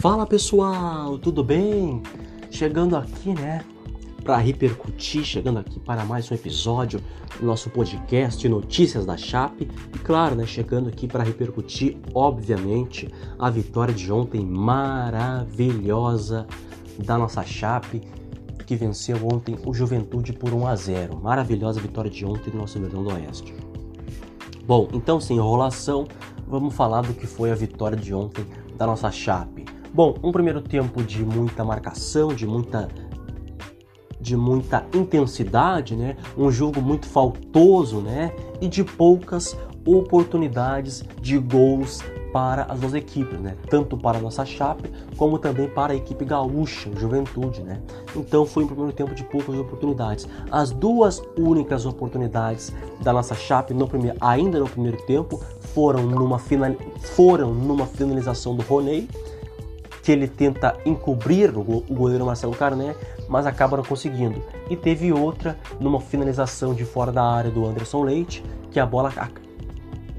Fala pessoal, tudo bem? Chegando aqui, né, para repercutir, chegando aqui para mais um episódio do nosso podcast Notícias da Chape e claro, né, chegando aqui para repercutir, obviamente, a vitória de ontem maravilhosa da nossa Chape que venceu ontem o Juventude por 1 a 0. Maravilhosa vitória de ontem do nosso Verdão do Oeste. Bom, então sem enrolação, vamos falar do que foi a vitória de ontem da nossa Chape. Bom, um primeiro tempo de muita marcação, de muita de muita intensidade, né? Um jogo muito faltoso, né? E de poucas oportunidades de gols para as duas equipes, né? Tanto para a nossa Chape como também para a equipe gaúcha, Juventude, né? Então foi um primeiro tempo de poucas oportunidades. As duas únicas oportunidades da nossa Chape no primeiro, ainda no primeiro tempo foram numa final, foram numa finalização do Roney que ele tenta encobrir o goleiro Marcelo Carné, mas acaba não conseguindo. E teve outra numa finalização de fora da área do Anderson Leite, que a bola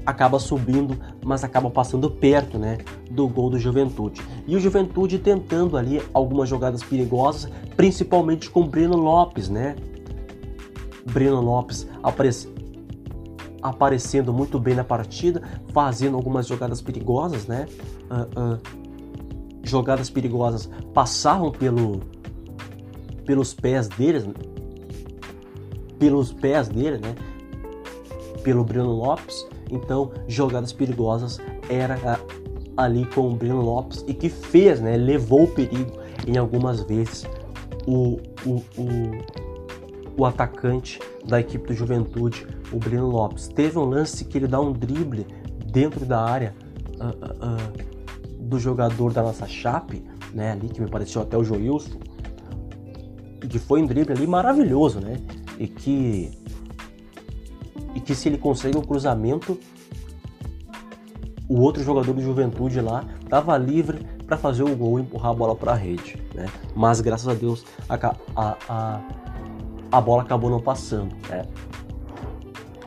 acaba subindo, mas acaba passando perto, né, do gol do Juventude. E o Juventude tentando ali algumas jogadas perigosas, principalmente com Breno Lopes, né? Breno Lopes aparece, aparecendo muito bem na partida, fazendo algumas jogadas perigosas, né? Uh, uh, jogadas perigosas passavam pelo, pelos pés deles, pelos pés dele, né? Pelo Breno Lopes. Então, jogadas perigosas era ali com o Breno Lopes e que fez, né? Levou o perigo em algumas vezes o, o, o, o atacante da equipe do Juventude, o Breno Lopes. Teve um lance que ele dá um drible dentro da área. Uh, uh, uh, do jogador da nossa Chape, né, ali que me pareceu até o Joilson, que foi um drible ali maravilhoso, né? E que e que se ele consegue um cruzamento, o outro jogador do Juventude lá estava livre para fazer o gol e empurrar a bola para a rede, né? Mas graças a Deus a, a, a, a bola acabou não passando, né?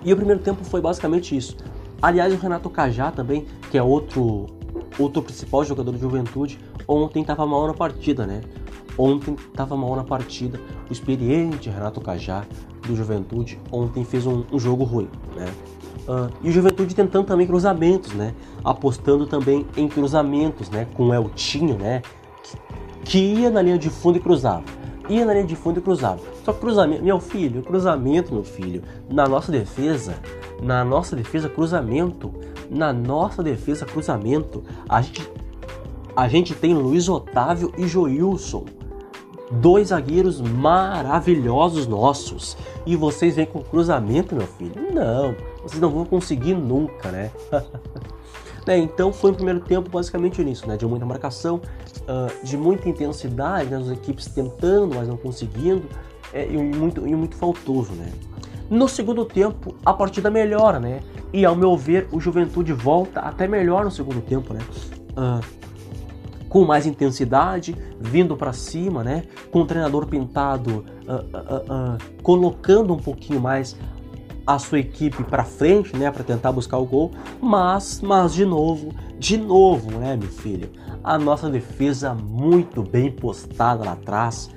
E o primeiro tempo foi basicamente isso. Aliás, o Renato Cajá também, que é outro outro principal jogador de juventude, ontem estava mal na partida, né? Ontem estava mal na partida. O experiente Renato Cajá do Juventude ontem fez um, um jogo ruim, né? Uh, e o Juventude tentando também cruzamentos, né? Apostando também em cruzamentos, né? Com o Eltinho, né? Que, que ia na linha de fundo e cruzava. Ia na linha de fundo e cruzava. Só que cruzamento, meu filho, cruzamento, meu filho, na nossa defesa, na nossa defesa, cruzamento na nossa defesa cruzamento, a gente, a gente tem Luiz Otávio e Joilson. Dois zagueiros maravilhosos nossos. E vocês vêm com cruzamento, meu filho? Não, vocês não vão conseguir nunca, né? né? Então foi o primeiro tempo basicamente nisso, né? De muita marcação, uh, de muita intensidade, né? as equipes tentando, mas não conseguindo, é, e, muito, e muito faltoso, né? No segundo tempo, a partida melhora, né? E ao meu ver, o Juventude volta até melhor no segundo tempo, né? Uh, com mais intensidade, vindo para cima, né? Com o treinador pintado uh, uh, colocando um pouquinho mais a sua equipe para frente, né, para tentar buscar o gol, mas, mas de novo, de novo, né, meu filho, a nossa defesa muito bem postada lá atrás,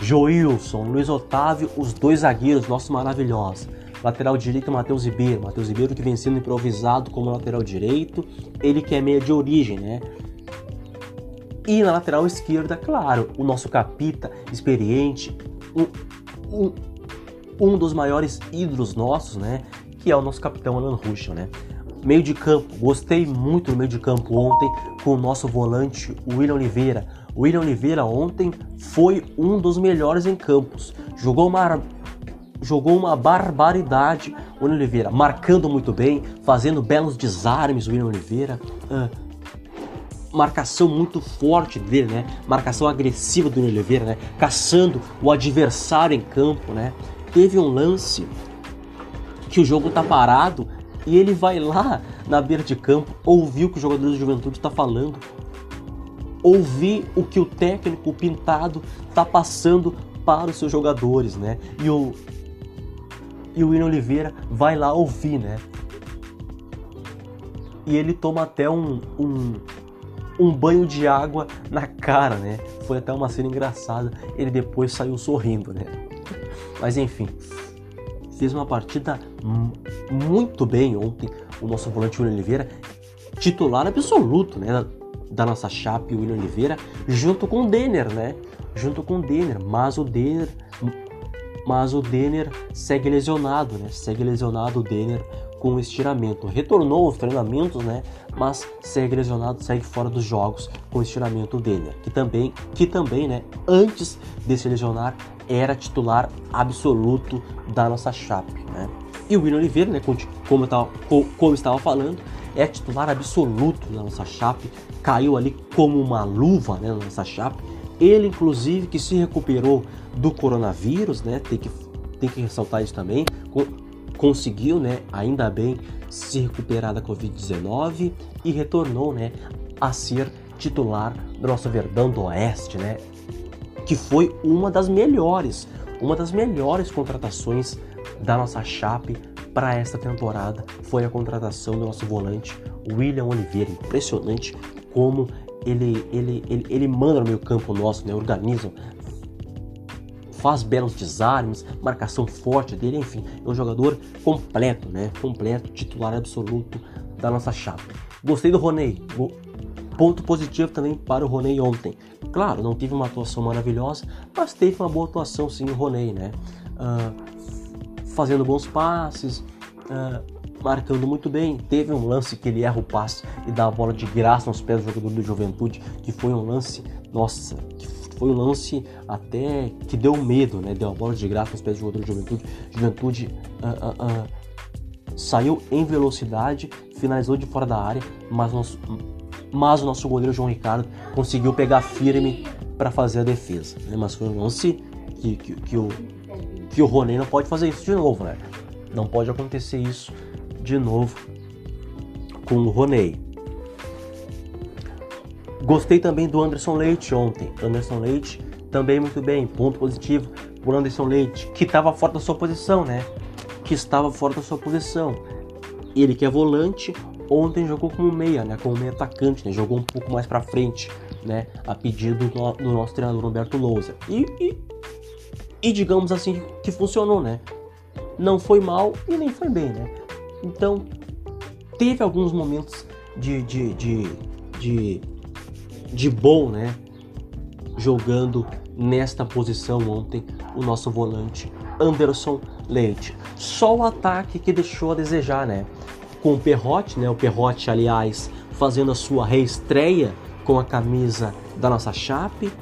Joilson, Luiz Otávio, os dois zagueiros, nossos maravilhosos. Lateral direito, Matheus Ribeiro. Matheus Ribeiro que vem sendo improvisado como lateral direito. Ele que é meia de origem, né? E na lateral esquerda, claro, o nosso capita, experiente, um, um, um dos maiores ídolos nossos, né? Que é o nosso capitão Alan Ruschel, né? Meio de campo, gostei muito do meio de campo ontem com o nosso volante William Oliveira William Oliveira ontem foi um dos melhores em campos. Jogou uma, jogou uma barbaridade William Oliveira, marcando muito bem, fazendo belos desarmes William Oliveira. Uh, marcação muito forte dele, né? Marcação agressiva do William Oliveira, né? Caçando o adversário em campo, né? Teve um lance que o jogo tá parado e ele vai lá na beira de campo ouvir o que o jogador do Juventude está falando ouvir o que o técnico pintado está passando para os seus jogadores, né? E o e o William Oliveira vai lá ouvir, né? E ele toma até um, um, um banho de água na cara, né? Foi até uma cena engraçada. Ele depois saiu sorrindo, né? Mas enfim, fez uma partida muito bem ontem o nosso volante William Oliveira, titular absoluto, né? Da nossa chape, o William Oliveira, junto com o Denner, né? Junto com o Denner, mas o Denner mas o Denner segue lesionado, né? Segue lesionado o Denner com estiramento. Retornou aos treinamentos, né? Mas segue lesionado, segue fora dos jogos com estiramento dele, que também, que também, né? Antes de se lesionar, era titular absoluto da nossa chape, né? E o William Oliveira, né? Como eu estava, como eu estava falando, é titular absoluto da nossa chape, caiu ali como uma luva, né? Na nossa chape. Ele, inclusive, que se recuperou do coronavírus, né? Tem que, tem que ressaltar isso também conseguiu, né, ainda bem, se recuperar da Covid-19 e retornou, né, a ser titular do nosso Verdão do Oeste, né, que foi uma das melhores, uma das melhores contratações da nossa Chape para esta temporada foi a contratação do nosso volante William Oliveira. Impressionante como ele, ele, ele, ele manda no meio campo nosso, né? organiza, faz belos desarmes, marcação forte dele, enfim, é um jogador completo, né? Completo, titular absoluto da nossa chapa. Gostei do Roney. Ponto positivo também para o Roney ontem. Claro, não teve uma atuação maravilhosa, mas teve uma boa atuação sim o Roney, né? Uh, fazendo bons passes, uh, marcando muito bem. Teve um lance que ele erra o passe e dá a bola de graça nos pés do jogador do Juventude, que foi um lance, nossa, que foi um lance até que deu medo, né? Deu a bola de graça nos pés do jogador de Juventude. Juventude uh, saiu em velocidade, finalizou de fora da área, mas, nosso, mas o nosso goleiro João Ricardo conseguiu pegar firme para fazer a defesa. Né? Mas foi um lance que, que, que o, que o Rony não pode fazer isso de novo, né? Não pode acontecer isso de novo com o Roney. Gostei também do Anderson Leite ontem. Anderson Leite também muito bem, ponto positivo por Anderson Leite, que estava fora da sua posição, né? Que estava fora da sua posição. Ele que é volante, ontem jogou como meia, né? Como meia atacante, né? Jogou um pouco mais para frente, né? A pedido do, do, nosso treinador Roberto Lousa. E, e, e digamos assim que funcionou, né? Não foi mal e nem foi bem, né? Então teve alguns momentos de, de, de, de de bom, né? Jogando nesta posição ontem o nosso volante Anderson Leite. Só o ataque que deixou a desejar, né? Com o Perrote, né? O Perrote, aliás, fazendo a sua reestreia com a camisa da nossa Chape,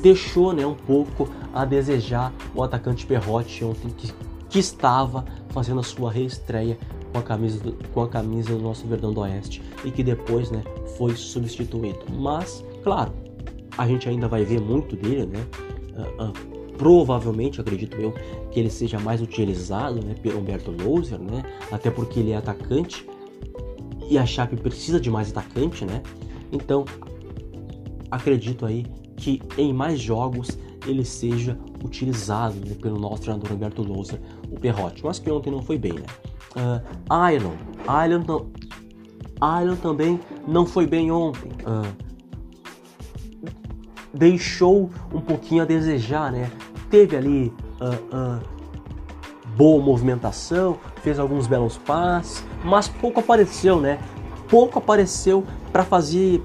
deixou, né, um pouco a desejar o atacante Perrote ontem que, que estava fazendo a sua reestreia com a camisa do, com a camisa do nosso Verdão do Oeste e que depois, né, foi substituído. Mas, claro, a gente ainda vai ver muito dele, né? Uh, uh, provavelmente, acredito eu, que ele seja mais utilizado, né, pelo Humberto Louser, né? Até porque ele é atacante e a Chape precisa de mais atacante, né? Então, acredito aí que em mais jogos ele seja utilizado né, pelo nosso treinador Humberto Louser, o Perrote, mas que ontem não foi bem, né? Uh, Island, Island, Island também não foi bem ontem. Uh, deixou um pouquinho a desejar, né? Teve ali uh, uh, boa movimentação, fez alguns belos passes, mas pouco apareceu, né? Pouco apareceu para fazer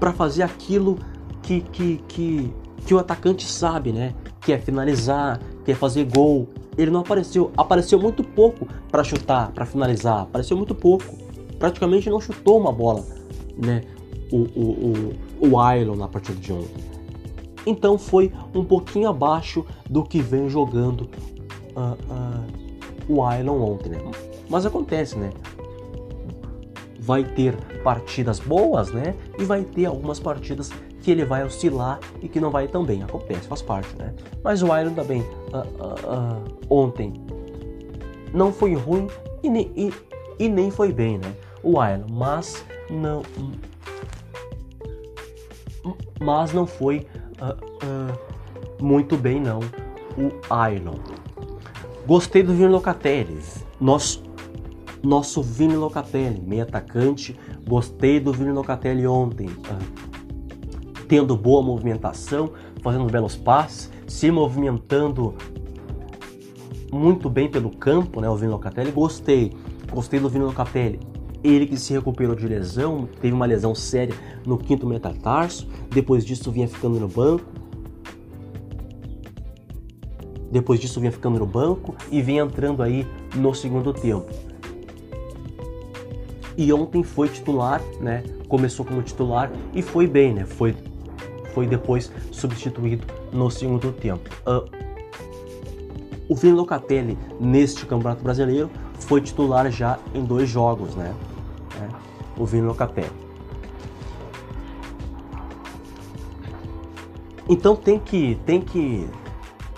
para fazer aquilo que, que, que, que o atacante sabe, né? Que é finalizar, que é fazer gol. Ele não apareceu, apareceu muito pouco para chutar, para finalizar, apareceu muito pouco praticamente não chutou uma bola, né? O, o, o, o Ailon na partida de ontem. Então foi um pouquinho abaixo do que vem jogando uh, uh, o Ailon ontem, né? Mas acontece, né? Vai ter partidas boas, né? E vai ter algumas partidas que ele vai oscilar e que não vai tão bem. Acontece, faz parte, né? Mas o Iron também uh, ontem não foi ruim e nem, e, e nem foi bem, né? o Iron, mas não mas não foi uh, uh, muito bem não o Iron. Gostei do Vino Locatelli. Nosso, nosso Vini Locatelli, meio atacante. Gostei do Vini Locatelli ontem, uh, tendo boa movimentação, fazendo belos passes, se movimentando muito bem pelo campo, né, o Vini Locatelli. Gostei, gostei do Vini Locatelli. Ele que se recuperou de lesão, teve uma lesão séria no quinto metatarso, depois disso vinha ficando no banco. Depois disso vinha ficando no banco e vinha entrando aí no segundo tempo. E ontem foi titular, né? Começou como titular e foi bem, né? Foi, foi depois substituído no segundo tempo. Uh, o Vini Locatelli, neste Campeonato Brasileiro, foi titular já em dois jogos, né? É, o Vini Locatelli. Então tem que, tem que,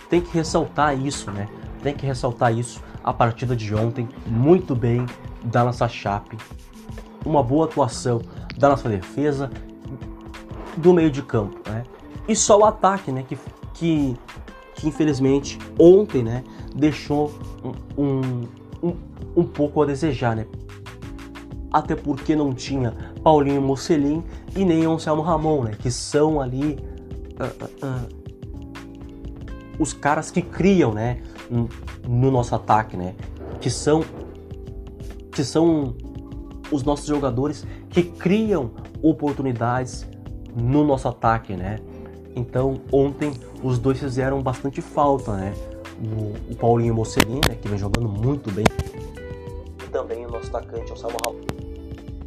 tem que ressaltar isso, né? Tem que ressaltar isso. A partida de ontem, muito bem da nossa Chape uma boa atuação da nossa defesa, do meio de campo, né? E só o ataque, né? Que, que, que infelizmente ontem, né? Deixou um, um, um pouco a desejar, né? Até porque não tinha Paulinho Mocelin e nem Anselmo Ramon, né? Que são ali uh, uh, os caras que criam, né? No nosso ataque, né? Que são que são os nossos jogadores que criam oportunidades no nosso ataque, né? Então, ontem os dois fizeram bastante falta, né? O, Paulinho Mocelin, né, que vem jogando muito bem, e também o nosso atacante, o Samuel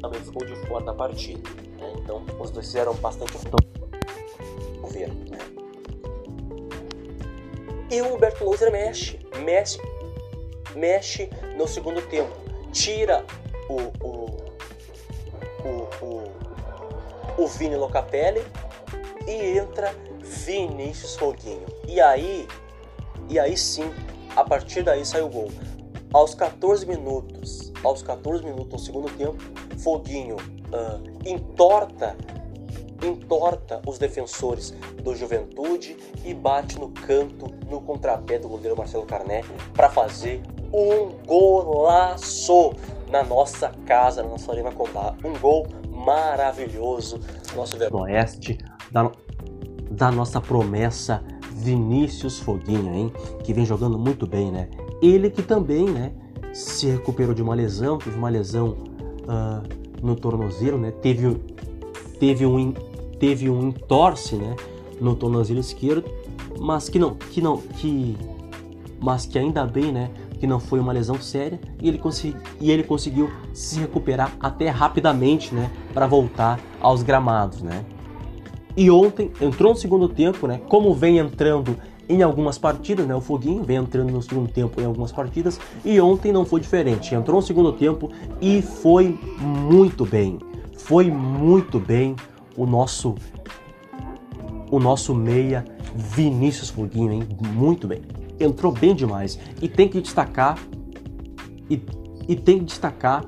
também ficou de fora da partida. Né? Então, os dois fizeram bastante. Ver, né? E o Humberto Louser mexe, mexe, mexe no segundo tempo, tira o, o o, o, o Vini Locatelli e entra Vinícius Foguinho. E aí, e aí sim, a partir daí sai o gol. Aos 14 minutos, aos 14 minutos do segundo tempo, Foguinho uh, entorta entorta os defensores do Juventude e bate no canto, no contrapé do goleiro Marcelo Carné para fazer um golaço na nossa casa, na nossa Arena Condá. Um gol maravilhoso. Nosso Oeste da, da nossa promessa Vinícius Foguinha, hein? Que vem jogando muito bem, né? Ele que também, né? Se recuperou de uma lesão, teve uma lesão uh, no tornozelo, né? Teve, teve um teve um entorse, né? No tornozelo esquerdo, mas que não, que não, que mas que ainda bem, né? que não foi uma lesão séria e ele, consegui, e ele conseguiu se recuperar até rapidamente, né, para voltar aos gramados, né. E ontem entrou no segundo tempo, né, como vem entrando em algumas partidas, né, o Foguinho vem entrando no segundo tempo em algumas partidas e ontem não foi diferente. Entrou no segundo tempo e foi muito bem. Foi muito bem o nosso o nosso meia Vinícius Foguinho, hein? Muito bem entrou bem demais. E tem que destacar e, e tem que destacar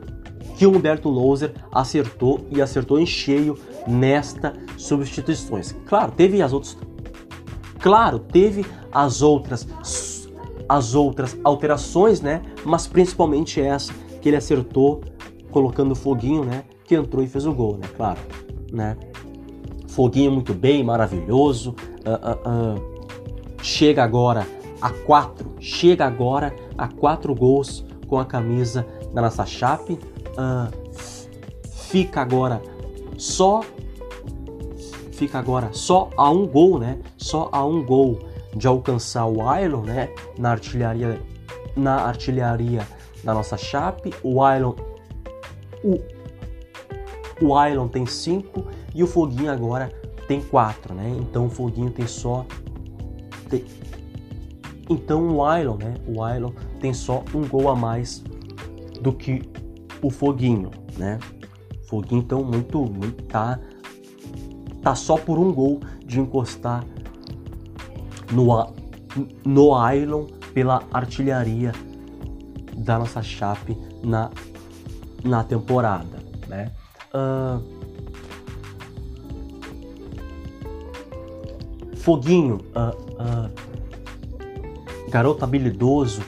que o Humberto Louser acertou e acertou em cheio nesta substituições. Claro, teve as outras Claro, teve as outras as outras alterações, né? Mas principalmente essa que ele acertou colocando o Foguinho, né? Que entrou e fez o gol, né? Claro, né? Foguinho muito bem, maravilhoso. Uh, uh, uh. Chega agora a quatro, chega agora a quatro gols com a camisa da nossa Chape. Fica agora só fica agora só a um gol, né? Só a um gol de alcançar o Ailon, né? Na artilharia na artilharia da nossa Chape. O Ailon o o Ailon tem cinco e o Foguinho agora tem quatro, né? Então o Foguinho tem só tem, então o Ailon, né? O Ailon tem só um gol a mais do que o Foguinho, né? Foguinho então muito, muito tá tá só por um gol de encostar no no Ailon pela artilharia da nossa Chape na na temporada, né? Uh, Foguinho, uh, uh, garoto habilidoso,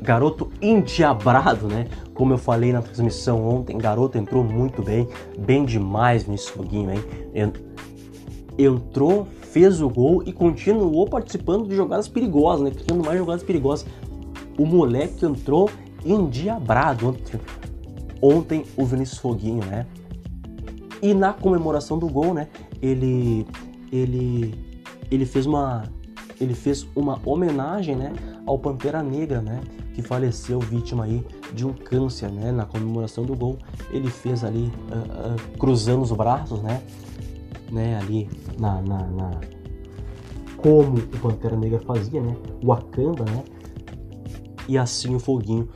garoto endiabrado, né? Como eu falei na transmissão ontem, garoto entrou muito bem, bem demais nesse Foguinho, hein? Entrou, fez o gol e continuou participando de jogadas perigosas, né? Criando mais jogadas perigosas. O moleque entrou endiabrado ontem, ontem o Vinícius Foguinho, né? E na comemoração do gol, né? Ele ele ele fez uma ele fez uma homenagem, né, ao Pantera Negra, né, que faleceu vítima aí de um câncer, né, na comemoração do gol. Ele fez ali uh, uh, cruzando os braços, né, né, ali na, na, na, como o Pantera Negra fazia, né, Wakanda, né, e assim o Foguinho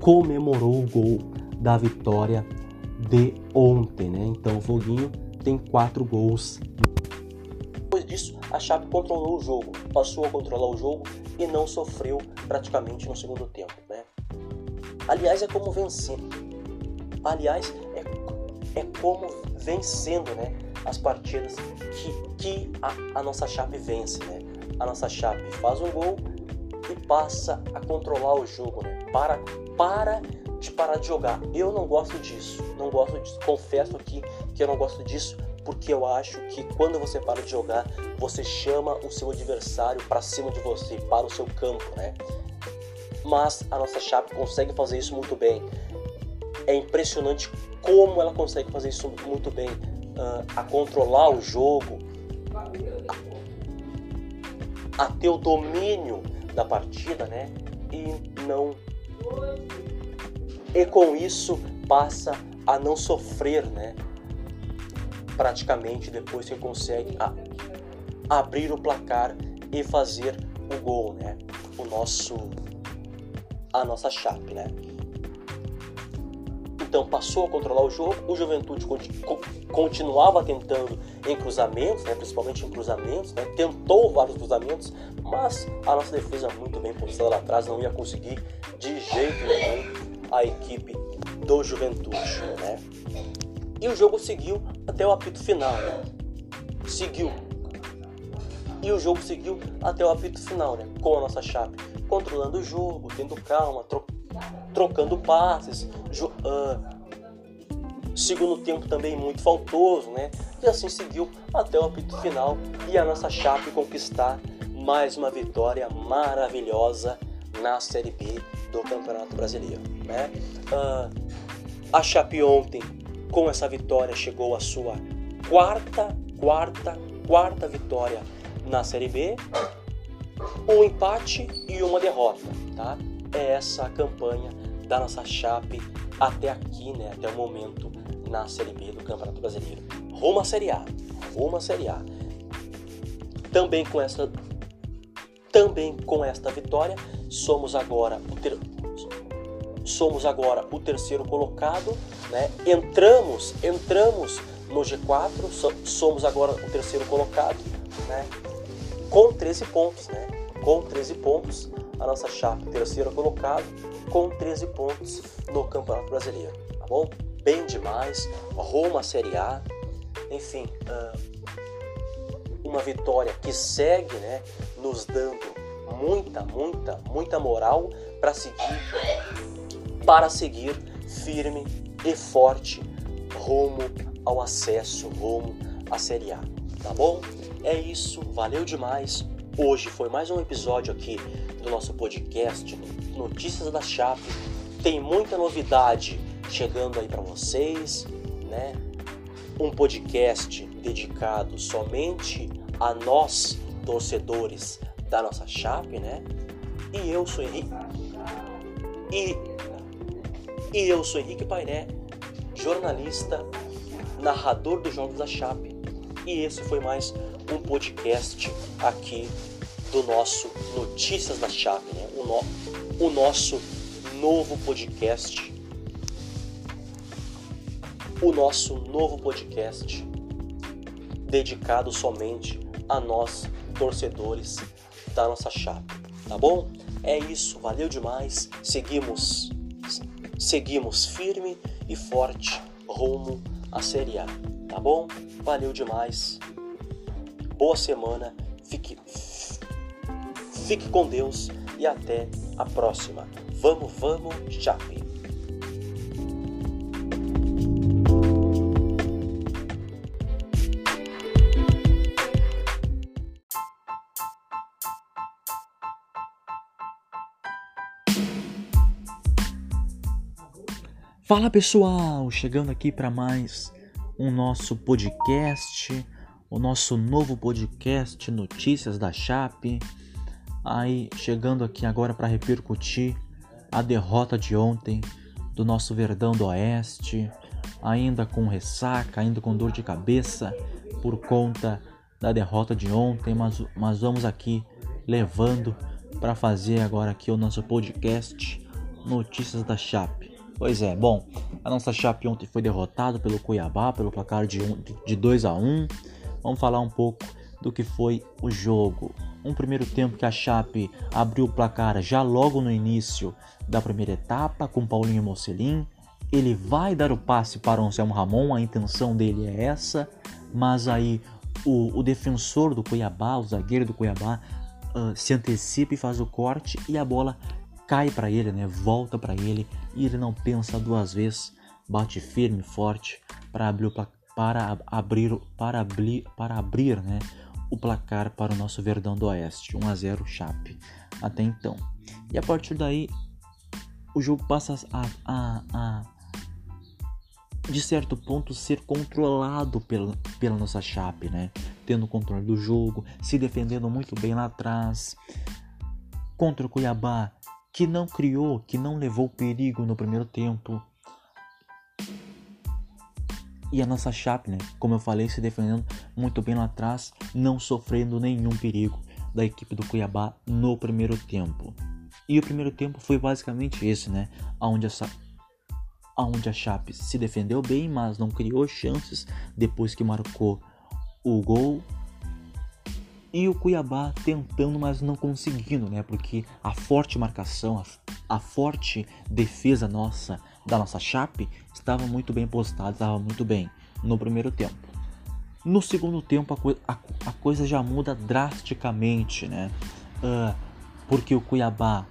comemorou o gol da vitória de ontem, né? Então o Foguinho tem quatro gols depois disso, a Chape controlou o jogo, passou a controlar o jogo e não sofreu praticamente no segundo tempo. Né? Aliás, é como vencer. Aliás, é, é como vencendo né, as partidas que, que a, a nossa Chape vence. Né? A nossa Chape faz um gol e passa a controlar o jogo. Né? Para, para de parar de jogar. Eu não gosto disso. Não gosto disso. Confesso aqui que eu não gosto disso porque eu acho que quando você para de jogar, você chama o seu adversário para cima de você, para o seu campo, né? Mas a nossa Chape consegue fazer isso muito bem. É impressionante como ela consegue fazer isso muito bem, uh, a controlar o jogo, a, a ter o domínio da partida, né? E não e com isso passa a não sofrer, né? praticamente depois que consegue a, abrir o placar e fazer o gol, né? O nosso a nossa chape, né? Então passou a controlar o jogo, o Juventude continuava tentando em cruzamentos, né, principalmente em cruzamentos, né, tentou vários cruzamentos, mas a nossa defesa muito bem postada lá atrás não ia conseguir de jeito nenhum a equipe do Juventude, né? E o jogo seguiu até o apito final. Né? Seguiu. E o jogo seguiu até o apito final, né? Com a nossa chave. Controlando o jogo, tendo calma, tro trocando passes. Uh, segundo tempo também muito faltoso, né? E assim seguiu até o apito final e a nossa Chape conquistar mais uma vitória maravilhosa na Série B do Campeonato Brasileiro, né? Uh, a Chape ontem com essa vitória chegou à sua quarta, quarta, quarta vitória na Série B, um empate e uma derrota, tá? É essa a campanha da nossa Chape até aqui, né? Até o momento na Série B do Campeonato Brasileiro. Rumo à Série A, rumo à Série A. Também com essa, também com esta vitória, somos agora o ter, somos agora o terceiro colocado, né? Entramos, entramos no G4, somos agora o terceiro colocado, né? Com 13 pontos, né? Com 13 pontos, a nossa chapa terceiro colocado com 13 pontos no Campeonato Brasileiro, tá bom? Bem demais, rumo à Série A, enfim, uma vitória que segue, né? Nos dando muita, muita, muita moral para seguir para seguir firme e forte rumo ao acesso, rumo à Série A. Tá bom? É isso, valeu demais. Hoje foi mais um episódio aqui do nosso podcast Notícias da Chape. Tem muita novidade chegando aí para vocês, né? Um podcast dedicado somente a nós torcedores da nossa Chape, né? E eu sou Henrique. E e eu sou Henrique Painé, jornalista, narrador dos Jogos da Chape. E esse foi mais um podcast aqui do nosso Notícias da Chape, né? o, no, o nosso novo podcast. O nosso novo podcast dedicado somente a nós, torcedores da nossa Chape. Tá bom? É isso, valeu demais. Seguimos seguimos firme e forte rumo à Série A, tá bom? Valeu demais. Boa semana. Fique fique com Deus e até a próxima. Vamos, vamos, Chape! Fala pessoal, chegando aqui para mais um nosso podcast, o nosso novo podcast Notícias da Chape. Aí chegando aqui agora para repercutir a derrota de ontem do nosso Verdão do Oeste, ainda com ressaca, ainda com dor de cabeça por conta da derrota de ontem, mas, mas vamos aqui levando para fazer agora aqui o nosso podcast Notícias da Chape. Pois é, bom, a nossa Chape ontem foi derrotada pelo Cuiabá pelo placar de, um, de 2 a 1 Vamos falar um pouco do que foi o jogo. Um primeiro tempo que a Chape abriu o placar já logo no início da primeira etapa com Paulinho Mocelin. Ele vai dar o passe para o Anselmo Ramon, a intenção dele é essa, mas aí o, o defensor do Cuiabá, o zagueiro do Cuiabá, uh, se antecipa e faz o corte e a bola cai para ele, né? Volta para ele e ele não pensa duas vezes, bate firme, forte para abrir para abrir para abrir para abrir, né? O placar para o nosso Verdão do Oeste, 1 a 0 Chape até então. E a partir daí o jogo passa a, a, a de certo ponto ser controlado pela, pela nossa Chape, né? Tendo controle do jogo, se defendendo muito bem lá atrás. Contra o Cuiabá, que não criou, que não levou perigo no primeiro tempo. E a nossa Chape, né, como eu falei, se defendendo muito bem lá atrás, não sofrendo nenhum perigo da equipe do Cuiabá no primeiro tempo. E o primeiro tempo foi basicamente esse, né, onde essa onde a Chape se defendeu bem, mas não criou chances depois que marcou o gol e o Cuiabá tentando, mas não conseguindo, né? Porque a forte marcação, a, a forte defesa nossa, da nossa Chape, estava muito bem postada, estava muito bem no primeiro tempo. No segundo tempo, a, a, a coisa já muda drasticamente, né? Uh, porque o Cuiabá,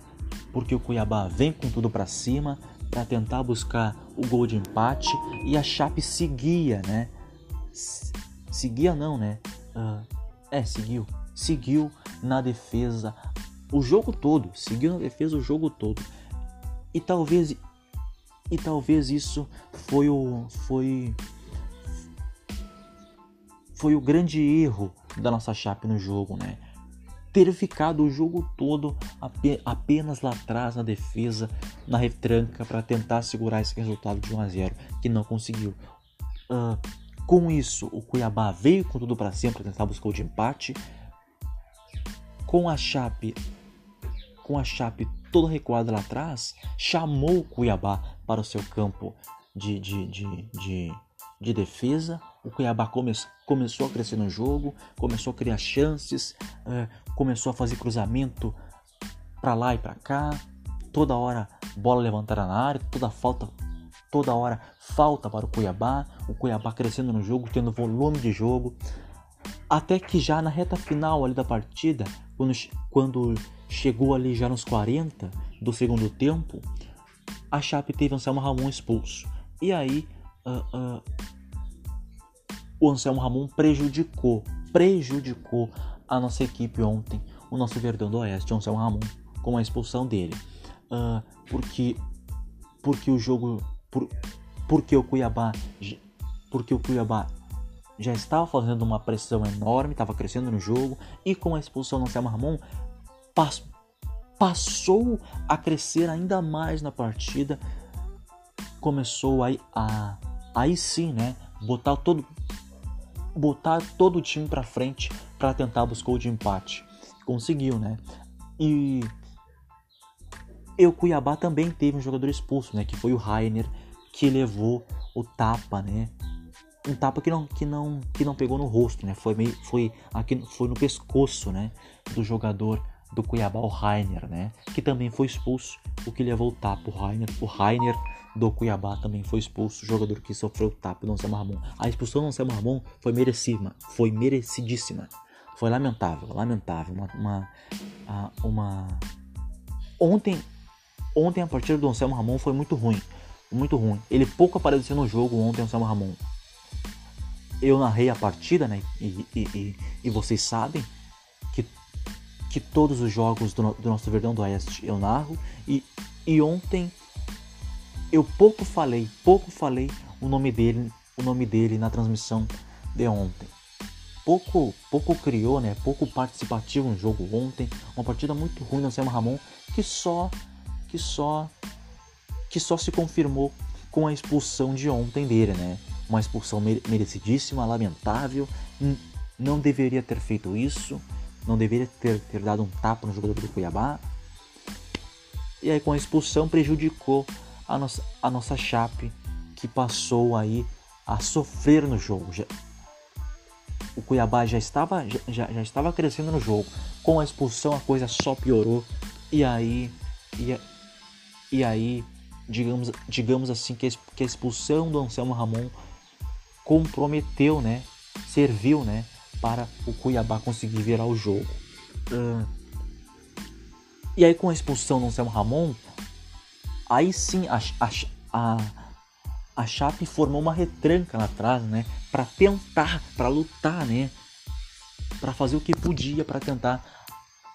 porque o Cuiabá vem com tudo para cima para tentar buscar o gol de empate e a Chape seguia, né? Seguia não, né? Uh, é, seguiu. Seguiu na defesa o jogo todo. Seguiu na defesa o jogo todo. E talvez e talvez isso foi o foi foi o grande erro da nossa Chape no jogo, né? Ter ficado o jogo todo apenas lá atrás na defesa, na retranca para tentar segurar esse resultado de 1 a 0 que não conseguiu. Uh, com isso, o Cuiabá veio com tudo para cima para tentar buscar o de empate. Com a Chape, com a Chape toda recuada lá atrás, chamou o Cuiabá para o seu campo de, de, de, de, de defesa. O Cuiabá come, começou a crescer no jogo, começou a criar chances, uh, começou a fazer cruzamento para lá e para cá. Toda hora bola levantada na área, toda falta toda hora falta para o Cuiabá, o Cuiabá crescendo no jogo, tendo volume de jogo, até que já na reta final ali da partida, quando, quando chegou ali já nos 40 do segundo tempo, a Chape teve Anselmo Ramon expulso. E aí uh, uh, o Anselmo Ramon prejudicou, prejudicou a nossa equipe ontem, o nosso Verdão do Oeste, o Anselmo Ramon, com a expulsão dele. Uh, porque, porque o jogo por, porque o Cuiabá porque o Cuiabá já estava fazendo uma pressão enorme, estava crescendo no jogo e com a expulsão do Anselmo Ramon pass, passou a crescer ainda mais na partida, começou aí a aí sim, né, botar todo botar todo o time para frente para tentar buscar o de empate. Conseguiu, né? E e o Cuiabá também teve um jogador expulso, né? Que foi o Rainer, que levou o tapa, né? Um tapa que não, que não, que não pegou no rosto, né? Foi meio, foi aqui, foi no pescoço, né? Do jogador do Cuiabá, o Rainer, né? Que também foi expulso, o que levou o tapa, o Rainer, o Rainer do Cuiabá também foi expulso, o jogador que sofreu o tapa do Anselmo Ramon. A expulsão do Anselmo Ramon foi merecida, foi merecidíssima. Foi lamentável, lamentável, uma, uma, uma ontem, ontem a partida do Anselmo Ramon foi muito ruim. Muito ruim. Ele pouco apareceu no jogo ontem, Anselmo Ramon. Eu narrei a partida, né? E, e, e, e vocês sabem que, que todos os jogos do, do nosso Verdão do Oeste eu narro. E, e ontem eu pouco falei, pouco falei o nome dele, o nome dele na transmissão de ontem pouco, pouco criou, né? Pouco participativo no jogo ontem. Uma partida muito ruim do Anselmo Ramon que só que só que só se confirmou com a expulsão de ontem dele, né? Uma expulsão merecidíssima, lamentável. Não deveria ter feito isso. Não deveria ter, ter dado um tapa no jogador do Cuiabá. E aí com a expulsão prejudicou a nossa, a nossa Chape que passou aí a sofrer no jogo. Já, o Cuiabá já estava, já, já estava crescendo no jogo. Com a expulsão a coisa só piorou. E aí. E, e aí, digamos, digamos assim, que a expulsão do Anselmo Ramon comprometeu, né? Serviu, né? Para o Cuiabá conseguir virar o jogo. Uh, e aí com a expulsão do Anselmo Ramon, aí sim a, a, a a Chape formou uma retranca lá atrás, né? Para tentar, para lutar, né? Para fazer o que podia para tentar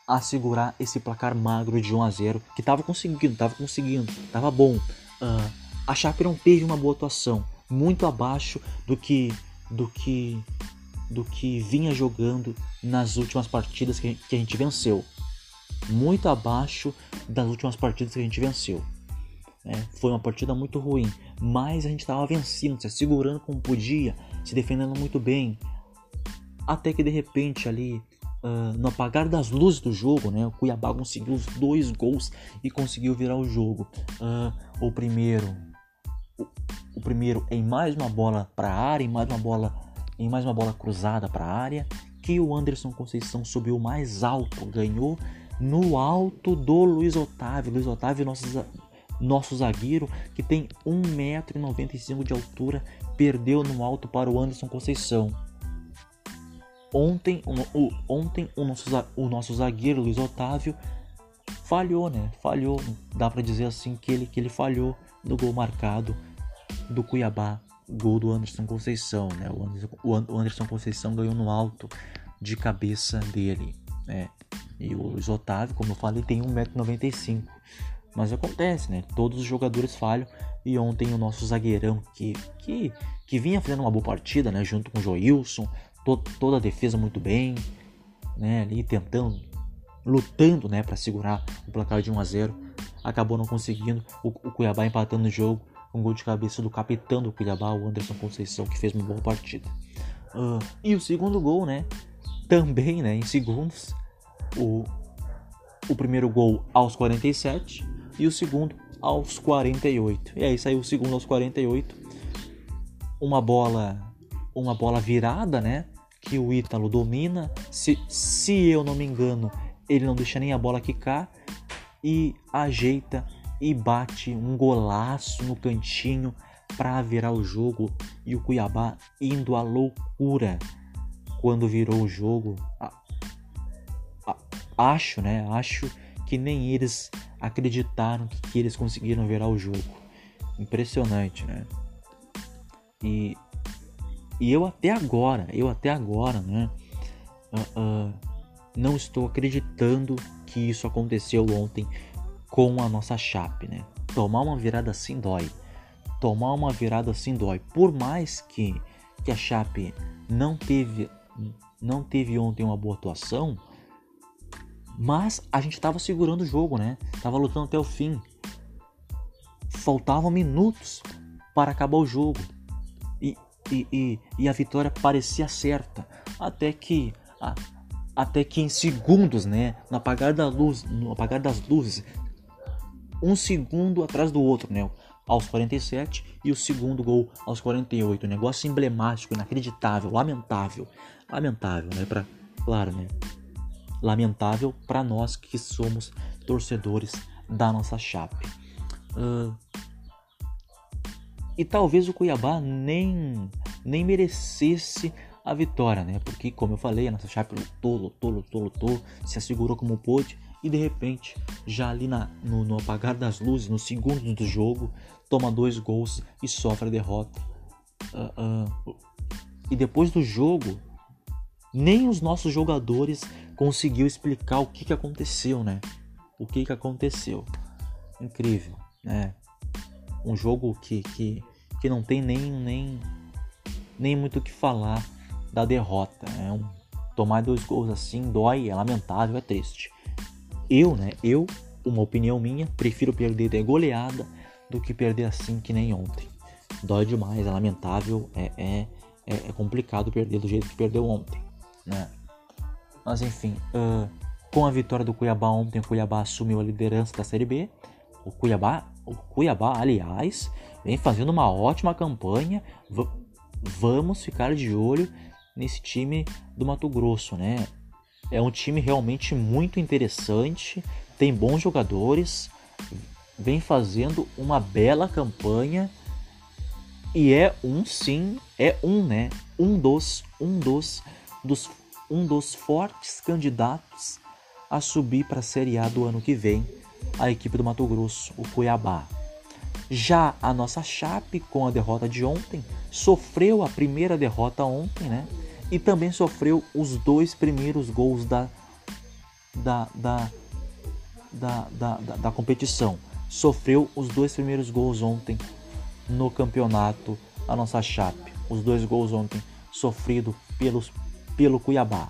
assegurar esse placar magro de 1 a 0 que tava conseguindo, tava conseguindo, tava bom. Uh, a Chape não teve uma boa atuação, muito abaixo do que do que do que vinha jogando nas últimas partidas que a gente venceu. Muito abaixo das últimas partidas que a gente venceu. É, foi uma partida muito ruim, mas a gente estava vencendo, se segurando como podia, se defendendo muito bem. Até que de repente ali, uh, no apagar das luzes do jogo, né, o Cuiabá conseguiu os dois gols e conseguiu virar o jogo. Uh, o primeiro, o, o, primeiro em mais uma bola para a área, em mais uma bola, em mais uma bola cruzada para a área, que o Anderson Conceição subiu mais alto, ganhou no alto do Luiz Otávio. Luiz Otávio, nossos nosso zagueiro, que tem 1,95m de altura, perdeu no alto para o Anderson Conceição. Ontem, o, ontem o, nosso, o nosso zagueiro Luiz Otávio falhou, né? Falhou, dá para dizer assim que ele, que ele falhou no gol marcado do Cuiabá, gol do Anderson Conceição, né? O Anderson, o Anderson Conceição ganhou no alto de cabeça dele, né? E o Luiz Otávio, como eu falei, tem 1,95m. Mas acontece, né? Todos os jogadores falham. E ontem o nosso zagueirão, que, que, que vinha fazendo uma boa partida, né? Junto com o Joilson, to, toda a defesa muito bem, né? Ali tentando, lutando, né? Para segurar o placar de 1 a 0 Acabou não conseguindo. O, o Cuiabá empatando o jogo. Um gol de cabeça do capitão do Cuiabá, o Anderson Conceição, que fez uma boa partida. Uh, e o segundo gol, né? Também, né? Em segundos. O, o primeiro gol aos 47 e o segundo aos 48. E aí saiu o segundo aos 48. Uma bola, uma bola virada, né? Que o Ítalo domina. Se, se eu não me engano, ele não deixa nem a bola quicar e ajeita e bate um golaço no cantinho para virar o jogo e o Cuiabá indo à loucura quando virou o jogo. Acho, né? Acho que nem eles acreditaram que, que eles conseguiram virar o jogo. Impressionante, né? E, e eu até agora, eu até agora, né? Uh, uh, não estou acreditando que isso aconteceu ontem com a nossa Chape, né? Tomar uma virada assim dói. Tomar uma virada assim dói. Por mais que, que a Chape não teve, não teve ontem uma boa atuação, mas a gente estava segurando o jogo, né? Tava lutando até o fim. Faltavam minutos para acabar o jogo. E, e, e, a vitória parecia certa. Até que. A, até que em segundos, né? No apagar da luz, no apagar das luzes, um segundo atrás do outro, né? Aos 47 e o segundo gol aos 48. Um negócio emblemático, inacreditável, lamentável. Lamentável, né? Pra, claro, né? lamentável para nós que somos torcedores da nossa Chape. Uh, e talvez o Cuiabá nem, nem merecesse a vitória, né? Porque, como eu falei, a nossa Chape lutou, lutou, lutou, lutou, se assegurou como pôde e de repente, já ali na, no, no apagar das luzes, no segundo do jogo, toma dois gols e sofre a derrota. Uh, uh, e depois do jogo, nem os nossos jogadores conseguiu explicar o que, que aconteceu, né? O que, que aconteceu. Incrível, né? Um jogo que, que, que não tem nem, nem, nem muito o que falar da derrota. É um, tomar dois gols assim dói, é lamentável, é triste. Eu, né? Eu, uma opinião minha, prefiro perder de goleada do que perder assim que nem ontem. Dói demais, é lamentável, é, é, é, é complicado perder do jeito que perdeu ontem, né? Mas enfim, uh, com a vitória do Cuiabá ontem, o Cuiabá assumiu a liderança da Série B. O Cuiabá, o Cuiabá, aliás, vem fazendo uma ótima campanha. V vamos ficar de olho nesse time do Mato Grosso, né? É um time realmente muito interessante, tem bons jogadores, vem fazendo uma bela campanha e é um sim, é um, né? Um dos, um dos, dos um dos fortes candidatos a subir para a Série A do ano que vem, a equipe do Mato Grosso, o Cuiabá. Já a nossa Chape, com a derrota de ontem, sofreu a primeira derrota ontem, né? E também sofreu os dois primeiros gols da, da, da, da, da, da, da competição. Sofreu os dois primeiros gols ontem no campeonato, a nossa Chape. Os dois gols ontem sofrido pelos pelo Cuiabá.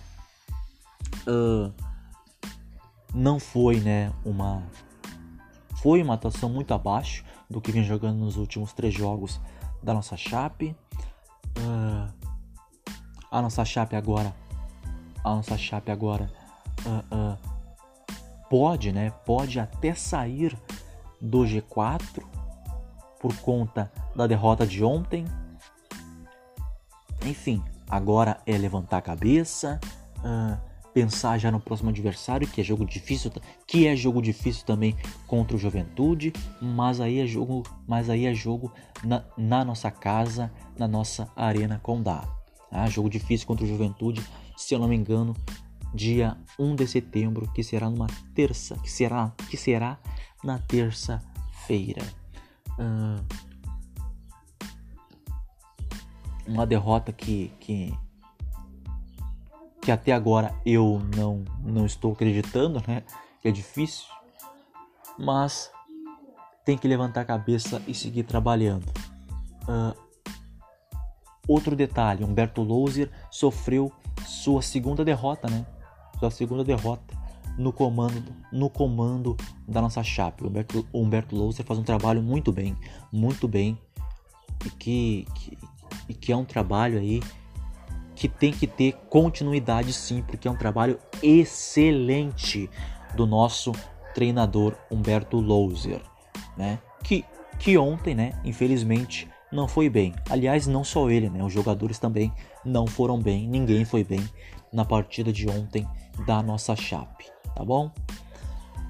Uh, não foi, né, uma foi uma atuação muito abaixo do que vem jogando nos últimos três jogos da nossa Chape. Uh, a nossa Chape agora, a nossa Chape agora uh, pode, né, pode até sair do G4 por conta da derrota de ontem. Enfim, Agora é levantar a cabeça, uh, pensar já no próximo adversário, que é jogo difícil, que é jogo difícil também contra o Juventude, mas aí é jogo, mas aí é jogo na, na nossa casa, na nossa arena Condá. Tá? Jogo difícil contra o Juventude, se eu não me engano, dia 1 de setembro, que será numa terça, que será, que será na terça-feira. Uma derrota que, que, que até agora eu não, não estou acreditando, né? É difícil, mas tem que levantar a cabeça e seguir trabalhando. Uh, outro detalhe, Humberto Louser sofreu sua segunda derrota, né? Sua segunda derrota no comando, no comando da nossa chape. O Humberto, Humberto Louser faz um trabalho muito bem, muito bem, e que, que, e que é um trabalho aí que tem que ter continuidade sim, porque é um trabalho excelente do nosso treinador Humberto Louser, né? Que, que ontem, né, infelizmente, não foi bem. Aliás, não só ele, né? Os jogadores também não foram bem, ninguém foi bem na partida de ontem da nossa Chape, tá bom?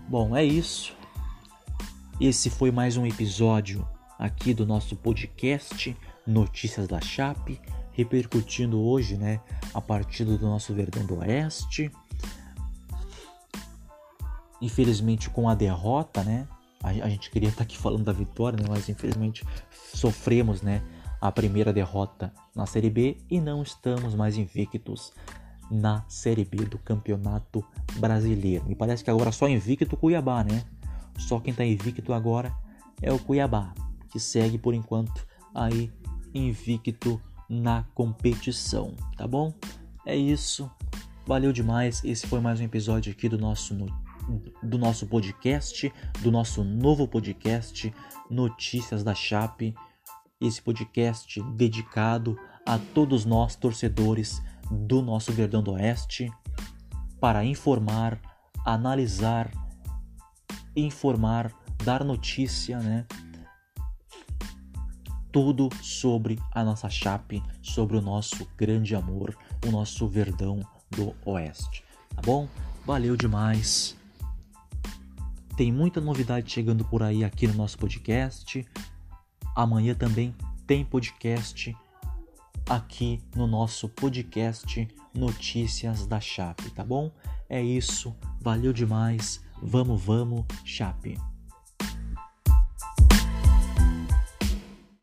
Bom, é isso. Esse foi mais um episódio aqui do nosso podcast notícias da Chape, repercutindo hoje, né, a partida do nosso Verdão do Oeste. Infelizmente com a derrota, né, a, a gente queria estar aqui falando da vitória, né, mas infelizmente sofremos, né, a primeira derrota na Série B e não estamos mais invictos na Série B do Campeonato Brasileiro. Me parece que agora só invicto o Cuiabá, né? Só quem está invicto agora é o Cuiabá, que segue por enquanto aí invicto na competição, tá bom? É isso. Valeu demais. Esse foi mais um episódio aqui do nosso do nosso podcast, do nosso novo podcast Notícias da Chape. Esse podcast dedicado a todos nós torcedores do nosso Verdão do Oeste para informar, analisar, informar, dar notícia, né? Tudo sobre a nossa chape, sobre o nosso grande amor, o nosso verdão do Oeste. Tá bom? Valeu demais. Tem muita novidade chegando por aí aqui no nosso podcast. Amanhã também tem podcast aqui no nosso podcast Notícias da Chape, tá bom? É isso. Valeu demais. Vamos, vamos, Chape.